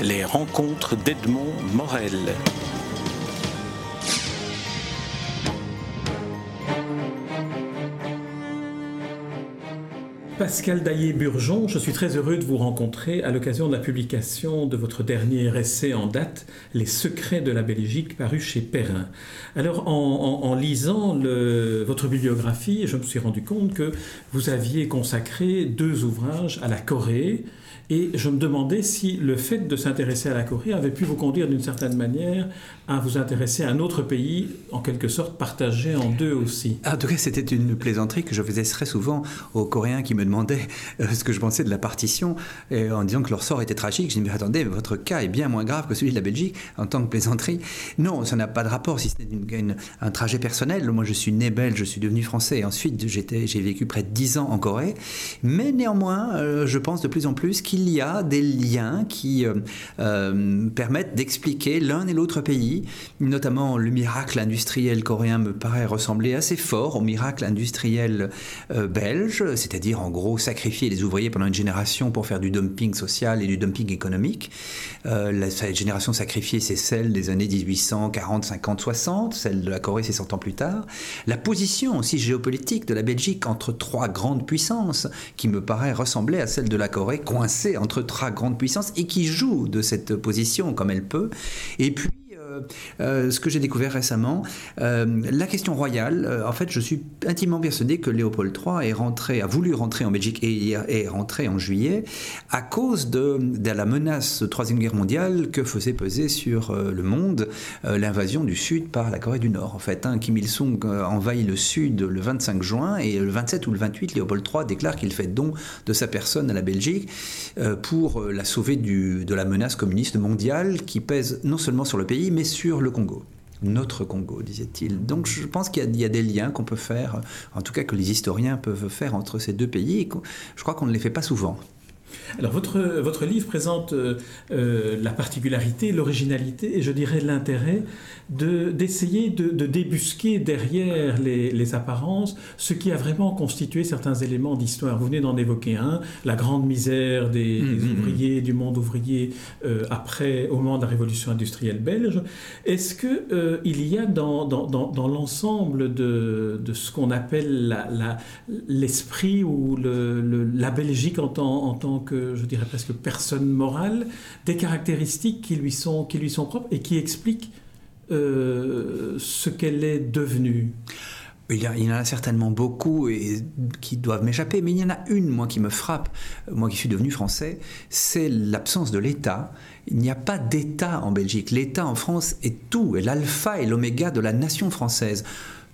Les rencontres d'Edmond Morel. Pascal Daillé-Burgeon, je suis très heureux de vous rencontrer à l'occasion de la publication de votre dernier essai en date, Les secrets de la Belgique, paru chez Perrin. Alors, en, lisant votre bibliographie, je me suis rendu compte que vous aviez consacré deux ouvrages à la Corée, et je me demandais si le fait de s'intéresser à la Corée avait pu vous conduire d'une certaine manière à vous intéresser à un autre pays, en quelque sorte partagé en deux aussi. En tout cas, c'était une plaisanterie que je faisais très souvent aux Coréens qui me demandaient euh, ce que je pensais de la partition, et en disant que leur sort était tragique. Je dis, mais attendez, votre cas est bien moins grave que celui de la Belgique en tant que plaisanterie. Non, ça n'a pas de rapport, si ce n'est un trajet personnel. Moi, je suis né belge, je suis devenu français, et ensuite j'ai vécu près de dix ans en Corée. Mais néanmoins, euh, je pense de plus en plus qu'il y a des liens qui euh, euh, permettent d'expliquer l'un et l'autre pays, notamment le miracle industriel coréen me paraît ressembler assez fort au miracle industriel euh, belge, c'est-à-dire en gros sacrifier les ouvriers pendant une génération pour faire du dumping social et du dumping économique. la génération sacrifiée, c'est celle des années 1840, 50, 60, celle de la Corée, c'est 100 ans plus tard. La position aussi géopolitique de la Belgique entre trois grandes puissances, qui me paraît ressembler à celle de la Corée, coincée entre trois grandes puissances et qui joue de cette position comme elle peut. Et puis, euh, euh, ce que j'ai découvert récemment, euh, la question royale, en fait, je suis intimement persuadé que Léopold III est rentré, a voulu rentrer en Belgique et est rentré en juillet à cause de, la menace de Troisième Guerre mondiale que faisait peser sur le monde l'invasion du Sud par la Corée du Nord. En fait, hein, Kim Il-sung envahit le Sud le 25 juin et le 27 ou le 28, Léopold III déclare qu'il fait don de sa personne à la Belgique pour la sauver du, de la menace communiste mondiale qui pèse non seulement sur le pays, mais sur le Congo notre Congo, disait-il. Donc je pense qu'il y, a des liens qu'on peut faire, en tout cas que les historiens peuvent faire entre ces deux pays, et je crois qu'on ne les fait pas souvent. Alors votre, votre livre présente euh, euh, la particularité, l'originalité et je dirais l'intérêt d'essayer de, de, débusquer derrière les, les, apparences ce qui a vraiment constitué certains éléments d'histoire. Vous venez d'en évoquer un, la grande misère des, mm, mm, mm. ouvriers, du monde ouvrier euh, après, au moment de la révolution industrielle belge. Est-ce qu'il il y a dans, dans, dans, l'ensemble de, de, ce qu'on appelle l'esprit la, ou le, la Belgique en tant, en tant que, je dirais presque personne morale, des caractéristiques qui lui sont, qui lui sont propres et qui expliquent euh, ce qu'elle est devenue. Il y, en a certainement beaucoup et qui doivent m'échapper, mais il y en a une, moi, qui me frappe, moi qui suis devenu français, c'est l'absence de l'État. Il n'y a pas d'État en Belgique. L'État en France est tout, est l'alpha et l'oméga de la nation française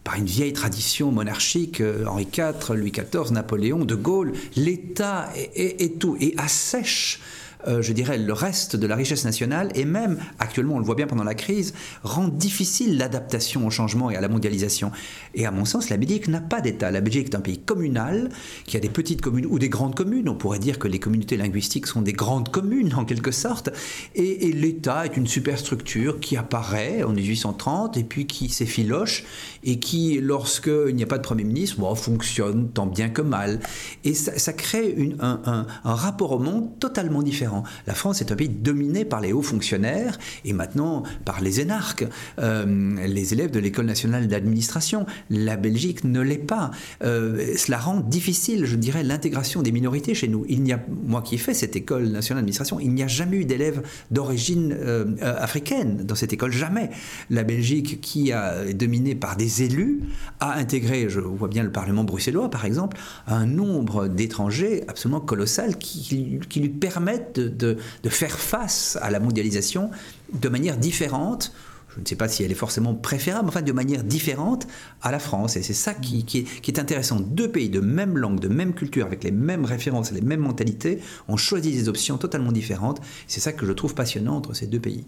par une vieille tradition monarchique, euh, Henri IV, Louis XIV, Napoléon, De Gaulle, l'État est, tout et assèche euh, je dirais, le reste de la richesse nationale et même, actuellement, on le voit bien pendant la crise, rend difficile l'adaptation au changement et à la mondialisation. Et à mon sens, la Belgique n'a pas d'État. La Belgique est un pays communal qui a des petites communes ou des grandes communes. On pourrait dire que les communautés linguistiques sont des grandes communes en quelque sorte. Et, l'État est une superstructure qui apparaît en 1830 et puis qui s'effiloche et qui, lorsqu'il n'y a pas de Premier ministre, fonctionne tant bien que mal. Et ça, crée un rapport au monde totalement différent la France est un pays dominé par les hauts fonctionnaires et maintenant par les énarques, euh, les élèves de l'école nationale d'administration. La Belgique ne l'est pas. Euh, cela rend difficile, je dirais, l'intégration des minorités chez nous. Il n'y a, moi qui ai fait cette école nationale d'administration, il n'y a jamais eu d'élèves d'origine euh, africaine dans cette école, jamais. La Belgique, qui est dominée par des élus, a intégré, je vois bien le Parlement bruxellois par exemple, un nombre d'étrangers absolument colossal qui lui permettent de, faire face à la mondialisation de manière différente je ne sais pas si elle est forcément préférable, enfin de manière différente à la France. Et c'est ça qui, est, intéressant. Deux pays de même langue, de même culture, avec les mêmes références, les mêmes mentalités, ont choisi des options totalement différentes. C'est ça que je trouve passionnant entre ces deux pays.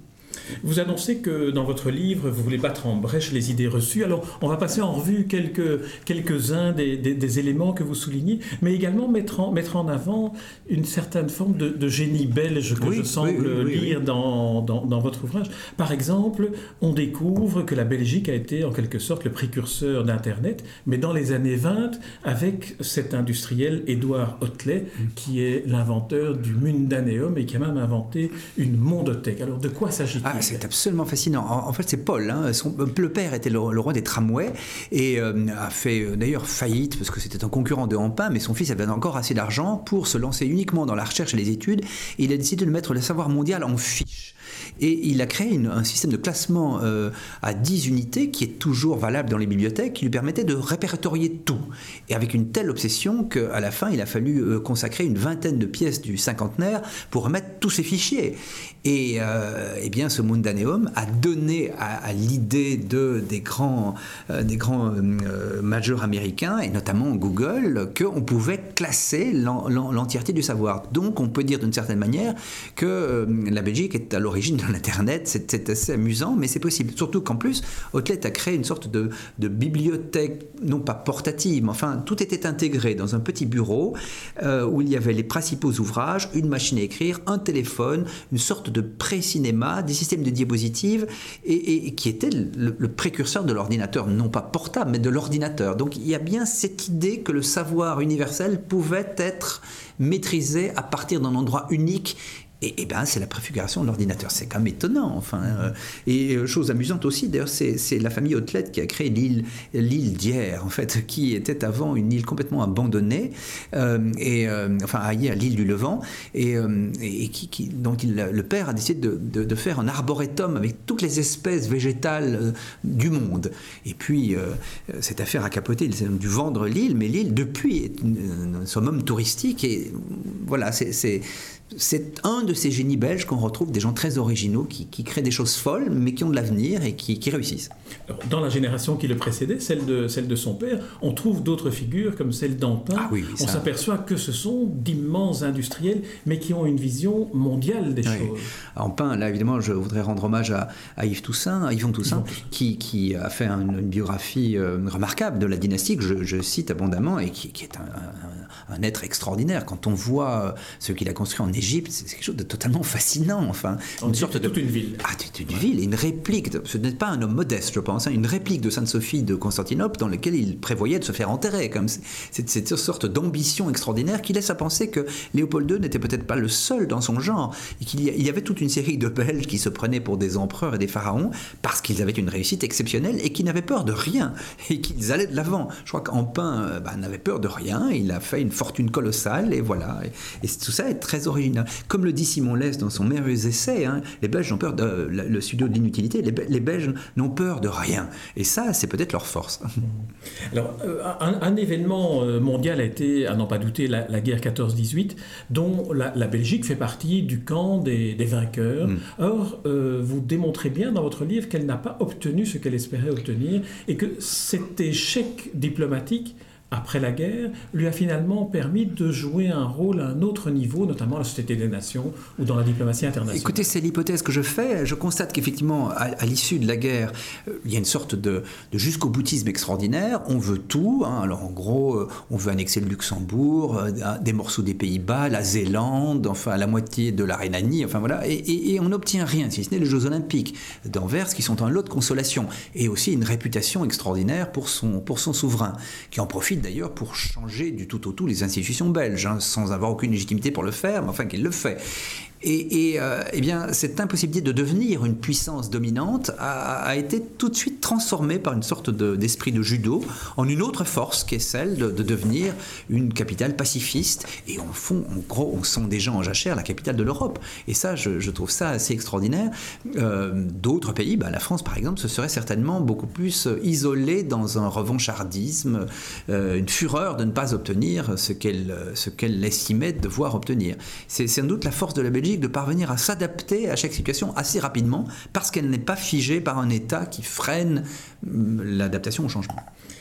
Vous annoncez que dans votre livre, vous voulez battre en brèche les idées reçues. Alors, on va passer en revue quelques, quelques-uns des, des, éléments que vous soulignez, mais également mettre en, mettre en avant une certaine forme de, génie belge que je semble lire dans, dans, dans, votre ouvrage. Par exemple, on découvre que la Belgique a été en quelque sorte le précurseur d'Internet, mais dans les années 20, avec cet industriel Édouard Hotelet, qui est l'inventeur du Mundaneum et qui a même inventé une mondothèque. Alors, de quoi s'agit-il? Ah, c'est absolument fascinant. En, fait, c'est Paul. Hein. le père était le, roi des tramways et euh, a fait euh, d'ailleurs faillite parce que c'était un concurrent de Hampin, mais son fils avait encore assez d'argent pour se lancer uniquement dans la recherche et les études. Et il a décidé de mettre le savoir mondial en fiche. Et il a créé un système de classement euh, à 10 unités qui est toujours valable dans les bibliothèques, qui lui permettait de répertorier tout. Et avec une telle obsession qu'à la fin, il a fallu euh, consacrer une vingtaine de pièces du cinquantenaire pour remettre tous ces fichiers. Et euh, eh bien, ce Mundaneum a donné à, l'idée de, des grands, des grands majeurs américains, et notamment Google, qu'on pouvait classer l'entièreté du savoir. Donc, on peut dire d'une certaine manière que la Belgique est à l'origine de l'Internet. C'est assez amusant, mais c'est possible. Surtout qu'en plus, Outlet a créé une sorte de, bibliothèque, non pas portative, mais enfin, tout était intégré dans un petit bureau euh, où il y avait les principaux ouvrages, une machine à écrire, un téléphone, une sorte de pré-cinéma, des systèmes de diapositives, et, qui était le, le précurseur de l'ordinateur, non pas portable, mais de l'ordinateur. Donc il y a bien cette idée que le savoir universel pouvait être maîtrisé à partir d'un endroit unique et, et ben, c'est la préfiguration de l'ordinateur. C'est quand même étonnant. Enfin, euh, et euh, chose amusante aussi, d'ailleurs, c'est la famille Hotelet qui a créé l'île l'île d'Hier, en fait, qui était avant une île complètement abandonnée, euh, et enfin à l'île du Levant, et, donc le père a décidé de, faire un arboretum avec toutes les espèces végétales du monde. Et puis cette affaire a capoté. Ils ont dû vendre l'île, mais l'île depuis est un summum touristique. Et voilà, c'est c'est un de ces génies belges qu'on retrouve, des gens très originaux qui, créent des choses folles, mais qui ont de l'avenir et qui, réussissent. dans la génération qui le précédait, celle de, celle de son père, on trouve d'autres figures comme celle d'Ampin. Ah on s'aperçoit que ce sont d'immenses industriels, mais qui ont une vision mondiale des choses. Ampin, là évidemment, je voudrais rendre hommage à, Yves Toussaint, à Yvon Toussaint, Qui, a fait une, biographie euh, remarquable de la dynastie que je, cite abondamment et qui, est un, un, être extraordinaire. Quand on voit euh, ce qu'il a construit en C'est quelque chose de totalement fascinant. Enfin, une sorte de toute une ville. Ah, toute une ville, une réplique. ce n'est pas un homme modeste, je pense, hein, une réplique de Sainte-Sophie de Constantinople dans laquelle il prévoyait de se faire enterrer. Comme c'est cette sorte d'ambition extraordinaire qui laisse à penser que Léopold II n'était peut-être pas le seul dans son genre et qu'il y avait toute une série de Belges qui se prenaient pour des empereurs et des pharaons parce qu'ils avaient une réussite exceptionnelle et qui n'avaient peur de rien et qu'ils allaient de l'avant. Je crois qu'Empin euh, bah, n'avait peur de rien. Il a fait une fortune colossale et voilà. Et tout ça est très original. Comme le dit Simon Lès dans son merveilleux essai, hein, les Belges ont peur de le studio de l'inutilité, les, Belges n'ont peur de rien. Et ça, c'est peut-être leur force. Alors, euh, un, événement euh, mondial a été, à n'en pas douter, la, guerre 14-18, dont la, Belgique fait partie du camp des, vainqueurs. Mm. Or, euh, vous démontrez bien dans votre livre qu'elle n'a pas obtenu ce qu'elle espérait obtenir et que cet échec diplomatique après la guerre, lui a finalement permis de jouer un rôle à un autre niveau, notamment à la Société des Nations ou dans la diplomatie internationale. Écoutez, c'est l'hypothèse que je fais. Je constate qu'effectivement, à, l'issue de la guerre, euh, il y a une sorte de, jusqu'au boutisme extraordinaire. On veut tout. Hein. Alors en gros, euh, on veut annexer le Luxembourg, euh, des morceaux des Pays-Bas, la Zélande, enfin la moitié de la Rhénanie, enfin voilà. Et, on n'obtient rien, si ce n'est les Jeux Olympiques d'Anvers, qui sont un lot de consolation. Et aussi une réputation extraordinaire pour son, pour son souverain, qui en profite d'ailleurs pour changer du tout au tout les institutions belges, hein, sans avoir aucune légitimité pour le faire, mais enfin qu'il le fait. Et, euh, eh bien, cette impossibilité de devenir une puissance dominante a, été tout de suite transformée par une sorte d'esprit de, judo en une autre force qui est celle de, devenir une capitale pacifiste. Et en fond, en gros, on sent déjà en jachère la capitale de l'Europe. Et ça, je, trouve ça assez extraordinaire. Euh, d'autres pays, bah, la France par exemple, se serait certainement beaucoup plus isolée dans un revanchardisme, euh, une fureur de ne pas obtenir ce qu'elle qu'elle estimait devoir obtenir. C'est sans doute la force de la Belgique de parvenir à s'adapter à chaque situation assez rapidement parce qu'elle n'est pas figée par un État qui freine hum, l'adaptation au changement.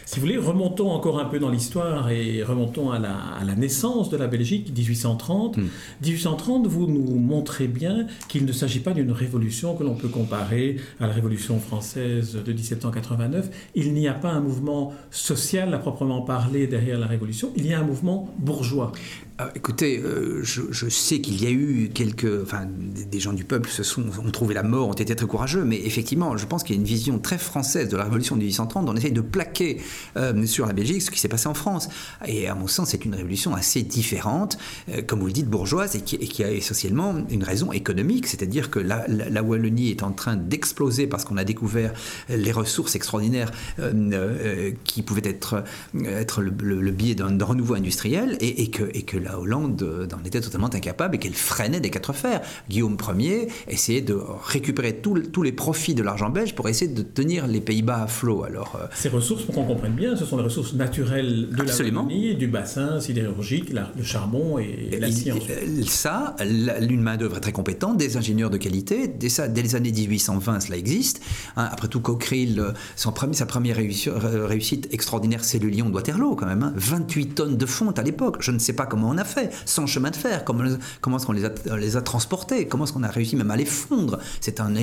Si vous voulez, remontons encore un peu dans l'histoire et remontons à la, à la, naissance de la Belgique, 1830. 1830, vous nous montrez bien qu'il ne s'agit pas d'une révolution que l'on peut comparer à la Révolution française de 1789. Il n'y a pas un mouvement social à proprement parler derrière la Révolution, il y a un mouvement bourgeois. Ah, écoutez, euh, je, sais qu'il y a eu quelques, enfin, des, gens du peuple se sont ont trouvé la mort, ont été très courageux, mais effectivement, je pense qu'il y a une vision très française de la Révolution de 1830. On essaye de plaquer euh, sur la Belgique ce qui s'est passé en France, et à mon sens, c'est une révolution assez différente, euh, comme vous le dites, bourgeoise, et qui, a essentiellement une raison économique, c'est-à-dire que la, Wallonie est en train d'exploser parce qu'on a découvert les ressources extraordinaires qui pouvaient être être le, biais d'un renouveau industriel, et, que et que Hollande euh, en était totalement incapable et qu'elle freinait des quatre fers. Guillaume Ier essayait de récupérer tous les profits de l'argent belge pour essayer de tenir les Pays-Bas à flot. Alors, euh, Ces ressources, pour qu'on comprenne bien, ce sont les ressources naturelles de Absolument. la du bassin sidérurgique, le charbon et, la science. Euh, ça, une main-d'œuvre très compétente, des ingénieurs de qualité. Dès, ça, dès les années 1820, cela existe. Hein, après tout, Cockerill, son premier, sa première réussite, extraordinaire, c'est le lion de Waterloo, quand même. 28 hein. tonnes de fonte à l'époque. Je ne sais pas comment on a fait, sans chemin de fer, comment, comment est-ce qu'on les a, les a transportés, comment est-ce qu'on a réussi même à les fondre? C'est un,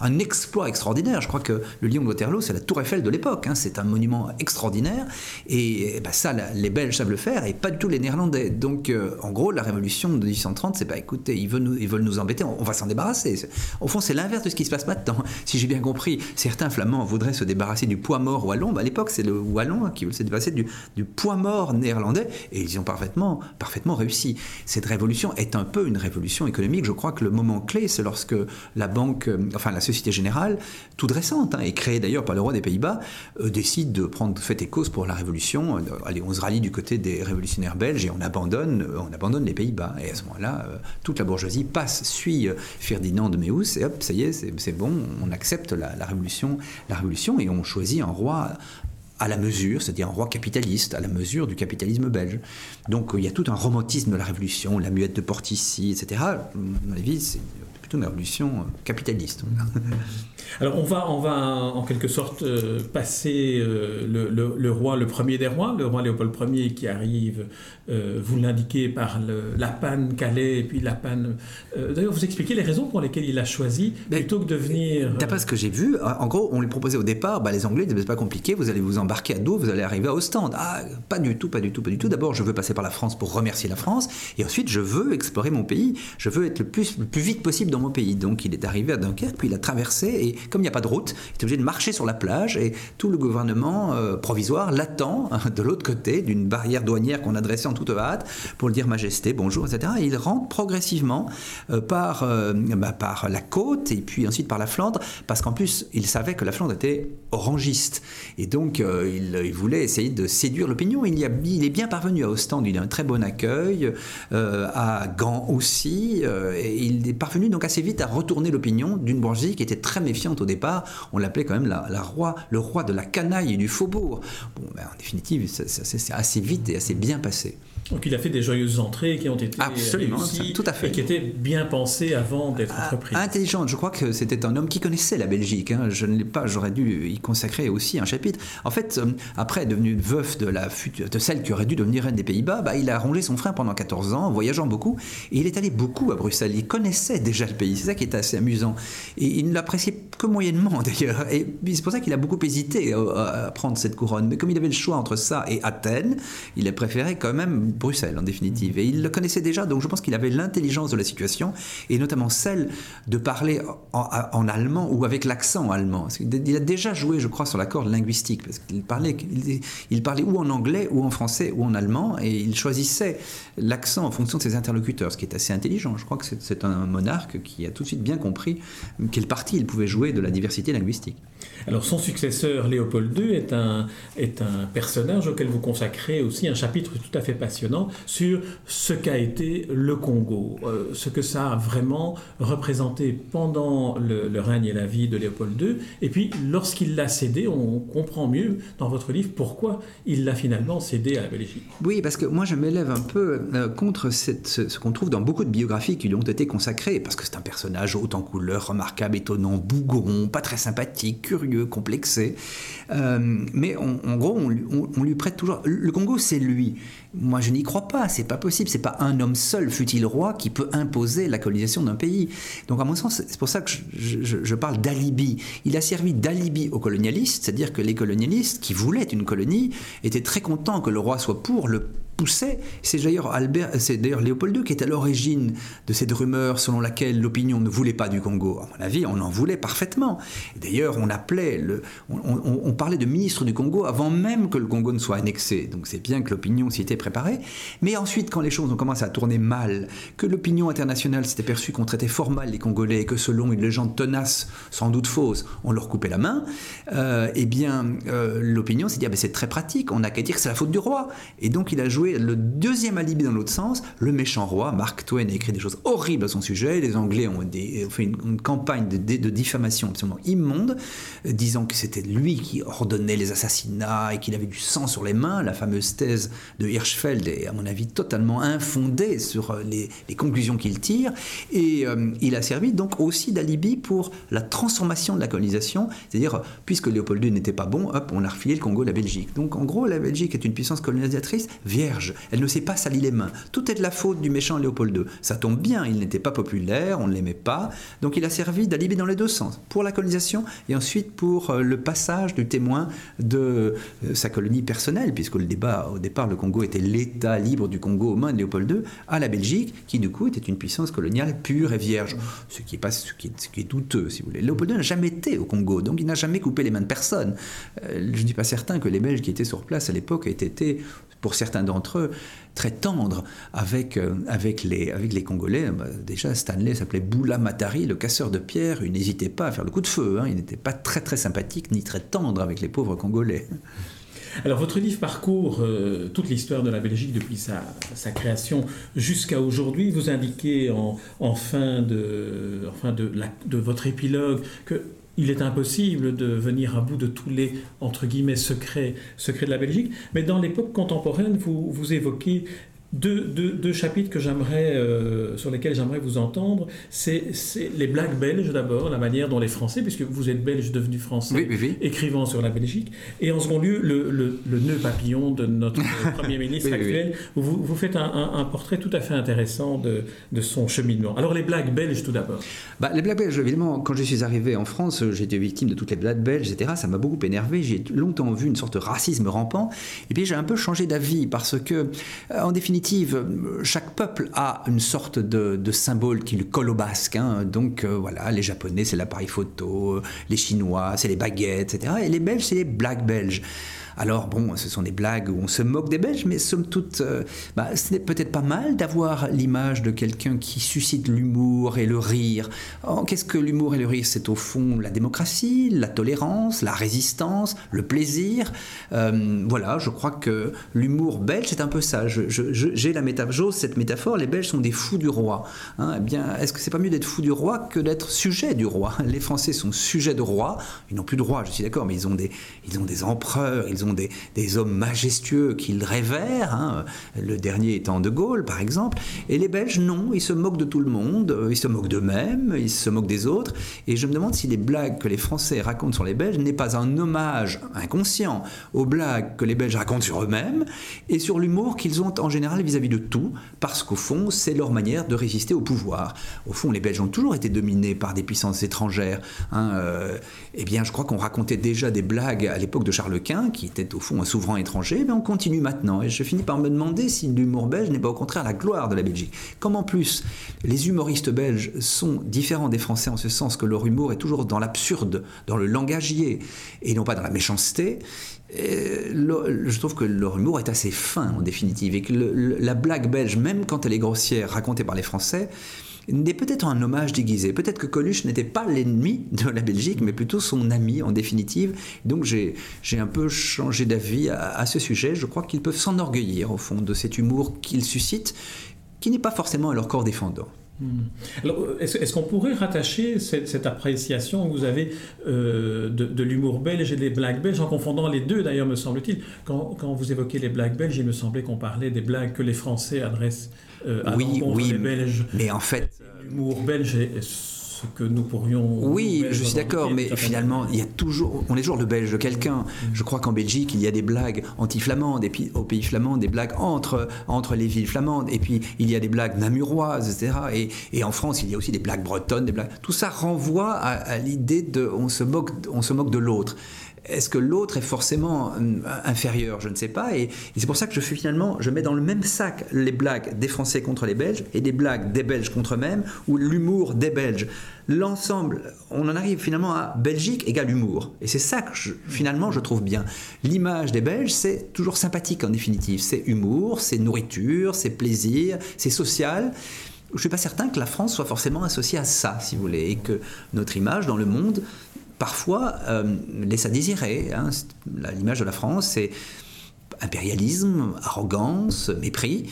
un, exploit extraordinaire. Je crois que le Lion de Waterloo, c'est la tour Eiffel de l'époque. Hein. C'est un monument extraordinaire. Et, bah, ça, les Belges savent le faire et pas du tout les Néerlandais. Donc, euh, en gros, la révolution de 1830, c'est pas, écoutez, ils veulent nous, ils veulent nous embêter, on, va s'en débarrasser. Au fond, c'est l'inverse de ce qui se passe maintenant. Si j'ai bien compris, certains Flamands voudraient se débarrasser du poids mort wallon. Bah, à l'époque, c'est le wallon qui veut se débarrasser du, du poids mort néerlandais. Et ils ont parfaitement, parfaitement réussi. Cette révolution est un peu une révolution économique. Je crois que le moment clé, c'est lorsque la banque, euh, enfin la Société Générale, toute récente, hein, et créée d'ailleurs par le roi des Pays-Bas, euh, décide de prendre fait et cause pour la révolution. Euh, allez, on se rallie du côté des révolutionnaires belges et on abandonne, on abandonne les Pays-Bas. Et à ce moment-là, toute la bourgeoisie passe, suit Ferdinand de Meus, et hop, ça y est, c'est bon, on accepte la, révolution, la révolution et on choisit un roi à la mesure, c'est-à-dire un roi capitaliste, à la mesure du capitalisme belge. Donc il y a tout un romantisme de la Révolution, la muette de Portici, etc. À mon avis, c'est plutôt une révolution capitaliste. Alors on va, on va en quelque sorte euh, passer euh, le, roi, le premier des rois, le roi Léopold Ier qui arrive, euh, vous l'indiquez, par la panne Calais et puis la panne... D'ailleurs, vous expliquez les raisons pour lesquelles il a choisi, plutôt que de venir... D'après ce que j'ai vu, en gros, on lui proposait au départ, bah, les Anglais, c'est pas compliqué, vous allez vous embarquer à dos, vous allez arriver à Ostende. Ah, pas du tout, pas du tout, pas du tout. D'abord, je veux passer par la France pour remercier la France, et ensuite, je veux explorer mon pays, je veux être le plus, le plus vite possible dans mon pays. Donc, il est arrivé à Dunkerque, puis il a traversé, et comme il n'y a pas de route, il est obligé de marcher sur la plage et tout le gouvernement euh, provisoire l'attend hein, de l'autre côté d'une barrière douanière qu'on a en toute hâte pour le dire majesté, bonjour, etc. Et il rentre progressivement euh, par, euh, bah, par la côte et puis ensuite par la Flandre parce qu'en plus il savait que la Flandre était orangiste et donc il, voulait essayer de séduire l'opinion. Il, il est bien parvenu à Ostende, il a un très bon accueil, à Gand aussi, et il est parvenu donc assez vite à retourner l'opinion d'une bourgeoisie qui était très méfiante au départ, on l'appelait quand même la, roi, le roi de la canaille et du faubourg. Bon, ben, en définitive, c'est assez vite et assez bien passé. Donc il a fait des joyeuses entrées qui ont été Absolument, tout à fait. et qui étaient bien pensées avant d'être ah, entreprises. Intelligente, je crois que c'était un homme qui connaissait la Belgique. Hein. Je ne l'ai pas, j'aurais dû y consacrer aussi un chapitre. En fait, euh, après devenu veuf de, la de celle qui aurait dû devenir reine des Pays-Bas, bah, il a rongé son frère pendant 14 ans, voyageant beaucoup, et il est allé beaucoup à Bruxelles. Il connaissait déjà le pays, c'est ça qui est assez amusant. Et il ne l'appréciait que moyennement d'ailleurs. Et c'est pour ça qu'il a beaucoup hésité à prendre cette couronne. Mais comme il avait le choix entre ça et Athènes, il a préféré quand même Bruxelles en définitive. Et il le connaissait déjà, donc je pense qu'il avait l'intelligence de la situation, et notamment celle de parler en, allemand ou avec l'accent allemand. Il a déjà joué, je crois, sur la corde linguistique, parce qu'il parlait, il, parlait ou en anglais, ou en français, ou en allemand, et il choisissait l'accent en fonction de ses interlocuteurs, ce qui est assez intelligent. Je crois que c'est un monarque qui a tout de suite bien compris quelle partie il pouvait jouer de la diversité linguistique. Alors son successeur Léopold II est un, est un personnage auquel vous consacrez aussi un chapitre tout à fait passionnant sur ce qu'a été le Congo, euh, ce que ça a vraiment représenté pendant le, règne et la vie de Léopold II. Et puis, lorsqu'il l'a cédé, on comprend mieux dans votre livre pourquoi il l'a finalement cédé à la Belgique. Oui, parce que moi, je m'élève un peu euh, contre ce, qu'on trouve dans beaucoup de biographies qui lui ont été consacrées, parce que c'est un personnage haut en couleur, remarquable, étonnant, bougon, pas très sympathique, curieux, complexé. Euh, mais en gros, on, lui prête toujours. Le Congo, c'est lui. Moi, je n'y crois pas. C'est pas possible. C'est pas un homme seul, fut-il roi, qui peut imposer la colonisation d'un pays. Donc, à mon sens, c'est pour ça que je, je, je parle d'alibi. Il a servi d'alibi aux colonialistes, c'est-à-dire que les colonialistes qui voulaient une colonie étaient très contents que le roi soit pour le C'est d'ailleurs Albert, c'est d'ailleurs Léopold II qui est à l'origine de cette rumeur selon laquelle l'opinion ne voulait pas du Congo. À mon avis, on en voulait parfaitement. D'ailleurs, on appelait on, parlait de ministre du Congo avant même que le Congo ne soit annexé. Donc c'est bien que l'opinion s'y était préparée. Mais ensuite, quand les choses ont commencé à tourner mal, que l'opinion internationale s'était perçue qu'on traitait fort mal les Congolais et que selon une légende tenace, sans doute fausse, on leur coupait la main, euh, eh bien, euh, l'opinion s'est dit ah ben c'est très pratique. On n'a qu'à dire que c'est la faute du roi. Et donc il a joué le deuxième alibi dans l'autre sens, le méchant roi, Mark Twain a écrit des choses horribles à son sujet, les Anglais ont, fait une, campagne de, diffamation absolument immonde, euh, disant que c'était lui qui ordonnait les assassinats et qu'il avait du sang sur les mains, la fameuse thèse de Hirschfeld est à mon avis totalement infondée sur euh, les, les conclusions qu'il tire, et euh, il a servi donc aussi d'alibi pour la transformation de la colonisation, c'est-à-dire puisque Léopold II n'était pas bon, hop, on a refilé le Congo à la Belgique. Donc en gros, la Belgique est une puissance colonisatrice vierge, elle ne s'est pas sali les mains. Tout est de la faute du méchant Léopold II. Ça tombe bien, il n'était pas populaire, on ne l'aimait pas, donc il a servi d'alibi dans les deux sens, pour la colonisation et ensuite pour euh, le passage du témoin de euh, sa colonie personnelle, puisque au départ, le Congo était l'État libre du Congo aux mains de Léopold II, à la Belgique, qui du coup était une puissance coloniale pure et vierge, ce qui est, pas, ce qui est, ce qui est douteux, si vous voulez. Léopold II n'a jamais été au Congo, donc il n'a jamais coupé les mains de personne. Euh, je ne dis pas certain que les Belges qui étaient sur place à l'époque aient été pour certains d'entre eux, très tendres avec, euh, avec, les, avec les Congolais. Bah, déjà, Stanley s'appelait Boula Matari, le casseur de pierre. Il n'hésitait pas à faire le coup de feu. Hein. Il n'était pas très, très sympathique ni très tendre avec les pauvres Congolais. Alors, votre livre parcourt euh, toute l'histoire de la Belgique depuis sa, création jusqu'à aujourd'hui. Vous indiquez en, fin, de, en fin de, de votre épilogue que il est impossible de venir à bout de tous les entre guillemets secrets, secrets de la Belgique, mais dans l'époque contemporaine, vous, vous évoquez deux, deux, deux, chapitres que j'aimerais, euh, sur lesquels j'aimerais vous entendre, c'est les blagues belges d'abord, la manière dont les Français, puisque vous êtes belge devenu français, oui, oui, oui. écrivant sur la Belgique, et en second lieu, le, le, le nœud papillon de notre Premier ministre actuel, vous, vous faites un, un, un, portrait tout à fait intéressant de, de, son cheminement. Alors les blagues belges tout d'abord. Bah, les blagues belges, évidemment, quand je suis arrivé en France, j'ai été victime de toutes les blagues belges, etc. Ça m'a beaucoup énervé, j'ai longtemps vu une sorte de racisme rampant, et puis j'ai un peu changé d'avis, parce que, en définitive, chaque peuple a une sorte de, symbole qui lui colle au basque. Hein. Donc euh, voilà, les Japonais, c'est l'appareil photo, les Chinois, c'est les baguettes, etc. Et les Belges, c'est les blagues belges. Alors bon, ce sont des blagues où on se moque des Belges, mais somme toute, euh, bah, ce n'est peut-être pas mal d'avoir l'image de quelqu'un qui suscite l'humour et le rire. Oh, Qu'est-ce que l'humour et le rire? C'est au fond la démocratie, la tolérance, la résistance, le plaisir. Euh, voilà, je crois que l'humour belge, c'est un peu ça. J'ai la métaphore, cette métaphore, les Belges sont des fous du roi. Hein, eh bien, est-ce que c'est pas mieux d'être fou du roi que d'être sujet du roi? Les Français sont sujets de roi, ils n'ont plus de roi, je suis d'accord, mais ils ont des, ils ont des empereurs, ont des, hommes majestueux qu'ils révèrent, hein, le dernier étant De Gaulle par exemple, et les Belges non, ils se moquent de tout le monde, ils se moquent d'eux-mêmes, ils se moquent des autres, et je me demande si les blagues que les Français racontent sur les Belges n'est pas un hommage inconscient aux blagues que les Belges racontent sur eux-mêmes et sur l'humour qu'ils ont en général vis-à-vis -vis de tout, parce qu'au fond c'est leur manière de résister au pouvoir. Au fond les Belges ont toujours été dominés par des puissances étrangères. Hein, euh, eh bien je crois qu'on racontait déjà des blagues à l'époque de Charles Quint, qui était au fond un souverain étranger, mais on continue maintenant. Et je finis par me demander si l'humour belge n'est pas au contraire la gloire de la Belgique. Comme en plus, les humoristes belges sont différents des Français en ce sens que leur humour est toujours dans l'absurde, dans le langagier, et non pas dans la méchanceté. Et je trouve que leur humour est assez fin en définitive et que la blague belge, même quand elle est grossière, racontée par les Français, n'est peut-être un hommage déguisé. Peut-être que Coluche n'était pas l'ennemi de la Belgique, mais plutôt son ami en définitive. Donc j'ai un peu changé d'avis à, à, ce sujet. Je crois qu'ils peuvent s'enorgueillir au fond de cet humour qu'ils suscitent, qui n'est pas forcément à leur corps défendant. Hmm. est-ce, qu'on pourrait rattacher cette, appréciation que vous avez euh, de, l'humour belge et des blagues belges, en confondant les deux d'ailleurs, me semble-t-il? Quand, vous évoquez les blagues belges, il me semblait qu'on parlait des blagues que les Français adressent euh, à oui, oui, les Belges. Mais en fait... L'humour belge est que nous pourrions. Oui, je suis d'accord, mais finalement, il y a toujours, on est toujours le belge de quelqu'un. Mm. Je crois qu'en Belgique, il y a des blagues anti-flamandes, et puis au pays flamand, des blagues entre, entre les villes flamandes, et puis il y a des blagues namuroises, etc. Et, et en France, il y a aussi des blagues bretonnes, des blagues. Tout ça renvoie à, à l'idée de, on se moque, on se moque de l'autre. Est-ce que l'autre est forcément euh, inférieur? Je ne sais pas. Et, c'est pour ça que je fais finalement, je mets dans le même sac les blagues des Français contre les Belges et des blagues des Belges contre eux-mêmes ou l'humour des Belges. L'ensemble, on en arrive finalement à Belgique égale humour. Et c'est ça que finalement je trouve bien. L'image des Belges, c'est toujours sympathique en définitive. C'est humour, c'est nourriture, c'est plaisir, c'est social je ne suis pas certain que la France soit forcément associée à ça, si vous voulez, et que notre image dans le monde parfois euh, laisse à désirer. Hein. L'image de la France, c'est impérialisme, arrogance, mépris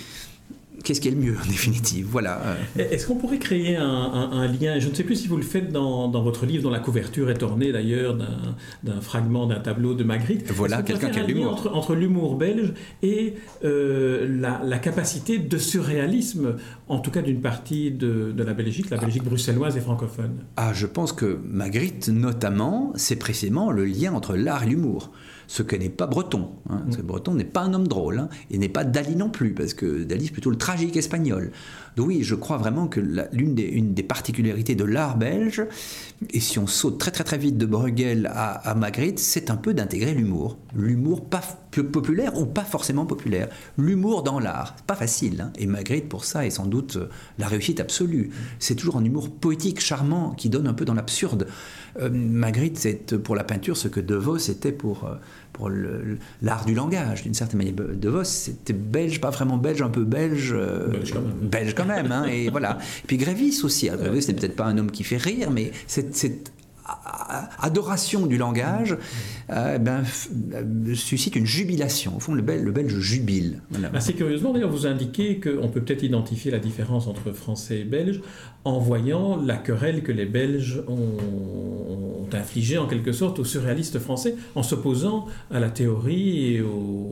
qu'est-ce qui est le mieux en définitive? Voilà. Est-ce qu'on pourrait créer un, lien? Je ne sais plus si vous le faites dans, votre livre, dont la couverture est ornée d'ailleurs d'un fragment d'un tableau de Magritte. Voilà, quelqu'un qui a l'humour. Entre, entre l'humour belge et euh, la, capacité de surréalisme, en tout cas d'une partie de, la Belgique, la ah. Belgique bruxelloise et francophone? Ah, je pense que Magritte, notamment, c'est précisément le lien entre l'art et l'humour ce que n'est pas Breton. Hein, parce que Breton n'est pas un homme drôle, hein, et n'est pas Dali non plus, parce que Dali c'est plutôt le tragique espagnol. Donc oui, je crois vraiment que l'une des, une des particularités de l'art belge, et si on saute très très très vite de Bruegel à, à Magritte, c'est un peu d'intégrer l'humour. L'humour pas populaire ou pas forcément populaire. L'humour dans l'art, pas facile. Hein. et Magritte, pour ça, est sans doute la réussite absolue. C'est toujours un humour poétique, charmant, qui donne un peu dans l'absurde. Euh, Magritte, c'est pour la peinture ce que De Vos était pour... Euh, pour l'art du langage, d'une certaine manière. De Vos, c'était belge, pas vraiment belge, un peu belge. Euh, belge quand même. Belge quand même, hein, et voilà. Et puis Grévis aussi. Grévis, c'est peut-être pas un homme qui fait rire, mais c'est adoration du langage euh, ben, euh, suscite une jubilation. Au fond, le, Belge, le Belge jubile. Assez curieusement, d'ailleurs, vous indiquez qu'on peut peut-être identifier la différence entre français et belge en voyant la querelle que les Belges ont, infligée en quelque sorte aux surréalistes français en s'opposant à la théorie et au,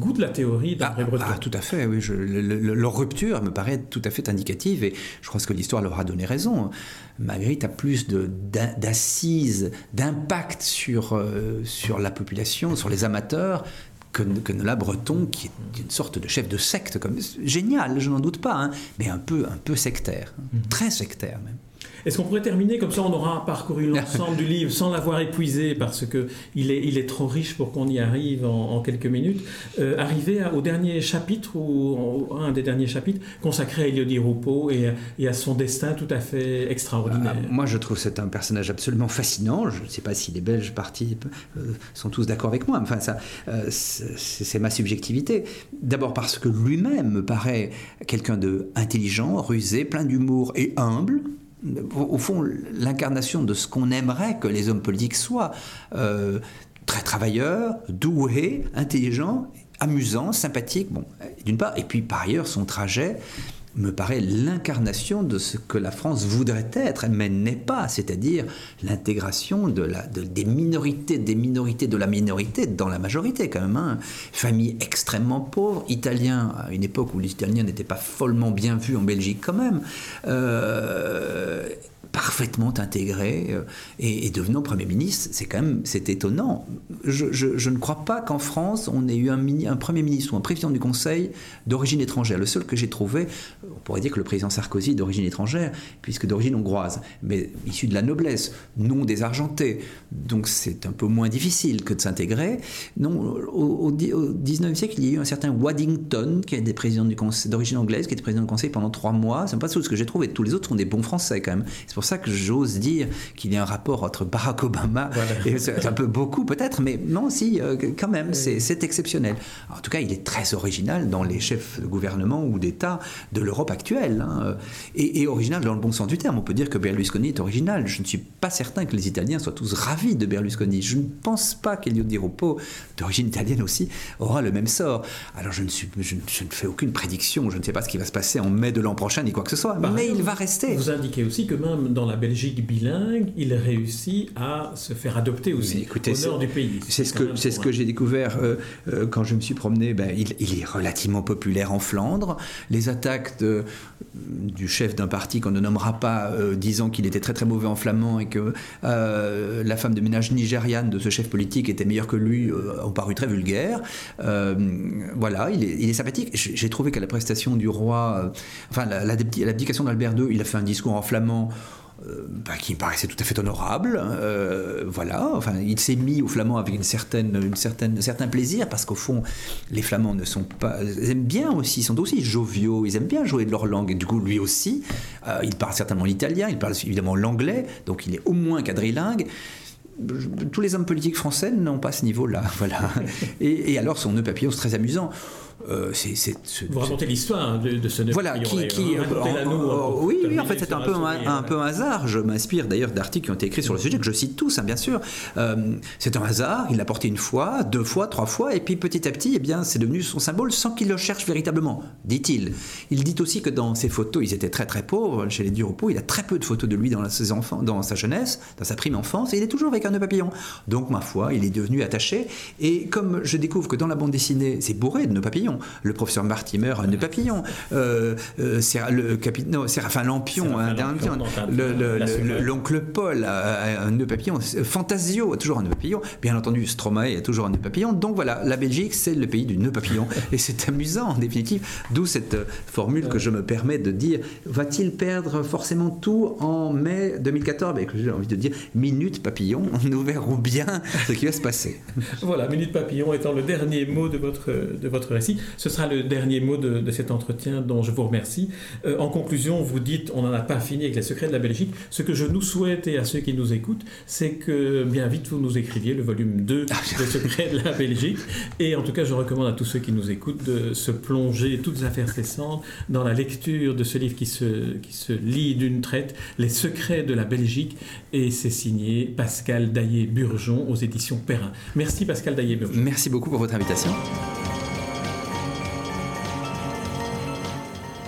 goût de la théorie d'André ah, Breton. Ah, tout à fait, oui. leur rupture me paraît tout à fait indicative et je crois que l'histoire leur a donné raison. Magritte a plus d'assises, d'impact sur, euh, sur la population, sur les amateurs, que, que Nola Breton, qui est une sorte de chef de secte, comme, génial, je n'en doute pas, hein, mais un peu, un peu sectaire, hein, mm. très sectaire même. Est-ce qu'on pourrait terminer comme ça On aura parcouru l'ensemble du livre sans l'avoir épuisé parce que il est, il est trop riche pour qu'on y arrive en, quelques minutes. Euh, arriver au dernier chapitre ou un des derniers chapitres consacré à Elodie Roupeau et, et, à son destin tout à fait extraordinaire. Ah, moi, je trouve c'est un personnage absolument fascinant. Je ne sais pas si les Belges partis euh, sont tous d'accord avec moi. Enfin, ça, euh, c'est ma subjectivité. D'abord parce que lui-même me paraît quelqu'un de intelligent, rusé, plein d'humour et humble au fond, l'incarnation de ce qu'on aimerait que les hommes politiques soient. Euh, très travailleurs, doués, intelligents, amusants, sympathiques, d'une part, et puis par ailleurs son trajet me paraît l'incarnation de ce que la France voudrait être, mais n'est pas, c'est-à-dire l'intégration de la, des minorités, des minorités de la minorité dans la majorité quand même. Hein. Famille extrêmement pauvre, italien à une époque où l'italien n'était pas follement bien vu en Belgique quand même. Euh, parfaitement intégré euh, et, devenant Premier ministre, c'est quand même c'est étonnant. Je, ne crois pas qu'en France, on ait eu un, Premier ministre ou un président du Conseil d'origine étrangère. Le seul que j'ai trouvé, on pourrait dire que le président Sarkozy est d'origine étrangère, puisque d'origine hongroise, mais issu de la noblesse, non désargenté. Donc c'est un peu moins difficile que de s'intégrer. Non, au, XIXe siècle, il y a eu un certain Waddington, qui est des présidents d'origine anglaise, qui était président du Conseil pendant trois mois. C'est pas tout ce que j'ai trouvé. Tous les autres sont des bons Français quand même. Pour ça que j'ose dire qu'il y a un rapport entre Barack Obama et c'est un peu beaucoup peut-être, mais non, si, euh, quand même, c'est exceptionnel. en tout cas, il est très original dans les chefs de gouvernement ou d'État de l'Europe actuelle. Hein. Et, original dans le bon sens du terme. On peut dire que Berlusconi est original. Je ne suis pas certain que les Italiens soient tous ravis de Berlusconi. Je ne pense pas qu'Elio Di Rupo, d'origine italienne aussi, aura le même sort. Alors je ne, suis, je, ne fais aucune prédiction. Je ne sais pas ce qui va se passer en mai de l'an prochain ni quoi que ce soit. Bah, mais il va rester. Vous indiquez aussi que même dans la Belgique bilingue, il réussit à se faire adopter aussi écoutez, au nord du pays. C'est ce que, c'est ce que j'ai découvert euh, euh, quand je me suis promené. Ben, il, il, est relativement populaire en Flandre. Les attaques de, du chef d'un parti qu'on ne nommera pas, euh, disant qu'il était très très mauvais en flamand et que la femme de ménage nigériane de ce chef politique était meilleure que lui, ont paru très vulgaires. voilà, il est, il est sympathique. J'ai trouvé qu'à la prestation du roi, enfin l'abdication d'Albert II, il a fait un discours en flamand bah, qui me paraissait tout à fait honorable. Euh, voilà, enfin, il s'est mis aux Flamands avec une certaine, une certaine, un certain plaisir parce qu'au fond, les Flamands ne sont pas, aiment bien aussi, ils sont aussi joviaux, ils aiment bien jouer de leur langue. Et du coup, lui aussi, euh, il parle certainement l'italien, il parle évidemment l'anglais, donc il est au moins quadrilingue tous les hommes politiques français n'ont pas ce niveau-là. Voilà. Et, et, alors, son nœud papillon, c'est très amusant. Euh, Vous racontez l'histoire de, ce Voilà, qui, qui oui, oui, en fait, c'est un peu un, peu un hasard. Je m'inspire d'ailleurs d'articles qui ont été écrits sur le sujet que je cite tous, hein, bien sûr. Euh, c'est un hasard. Il l'a porté une fois, deux fois, trois fois, et puis petit à petit, eh bien, c'est devenu son symbole sans qu'il le cherche véritablement, dit-il. Il dit aussi que dans ses photos, ils étaient très très pauvres chez les Duropo. Il a très peu de photos de lui dans ses enfants, dans sa jeunesse, dans sa prime enfance, et il est toujours avec un nœud papillon. Donc, ma foi, il est devenu attaché. Et comme je découvre que dans la bande dessinée, c'est bourré de nœuds papillons le professeur Martimer, un nœud papillon. Euh, euh, le capitaine, Séraphin Lampion, l'oncle Paul a un nœud papillon. Fantasio a toujours un nœud papillon. Bien entendu, Stromae a toujours un nœud papillon. Donc voilà, la Belgique, c'est le pays du nœud papillon. Et c'est amusant, en définitive. D'où cette euh, formule que je me permets de dire va-t-il perdre forcément tout en mai 2014 ben, J'ai envie de dire minute papillon. Nous verrons bien ce qui va se passer. Voilà, minute papillon étant le dernier mot de votre, de votre récit. Ce sera le dernier mot de, cet entretien dont je vous remercie. Euh, en conclusion, vous dites, on n'en a pas fini avec les secrets de la Belgique. Ce que je nous souhaite et à ceux qui nous écoutent, c'est que bien vite vous nous écriviez le volume 2 ah, des secrets de la Belgique. Et en tout cas, je recommande à tous ceux qui nous écoutent de se plonger toutes affaires cessantes dans la lecture de ce livre qui se, qui se lit d'une traite, Les secrets de la Belgique. Et c'est signé Pascal Daillé-Burgeon aux éditions Perrin. Merci Pascal Daillé-Burgeon. Merci beaucoup pour votre invitation.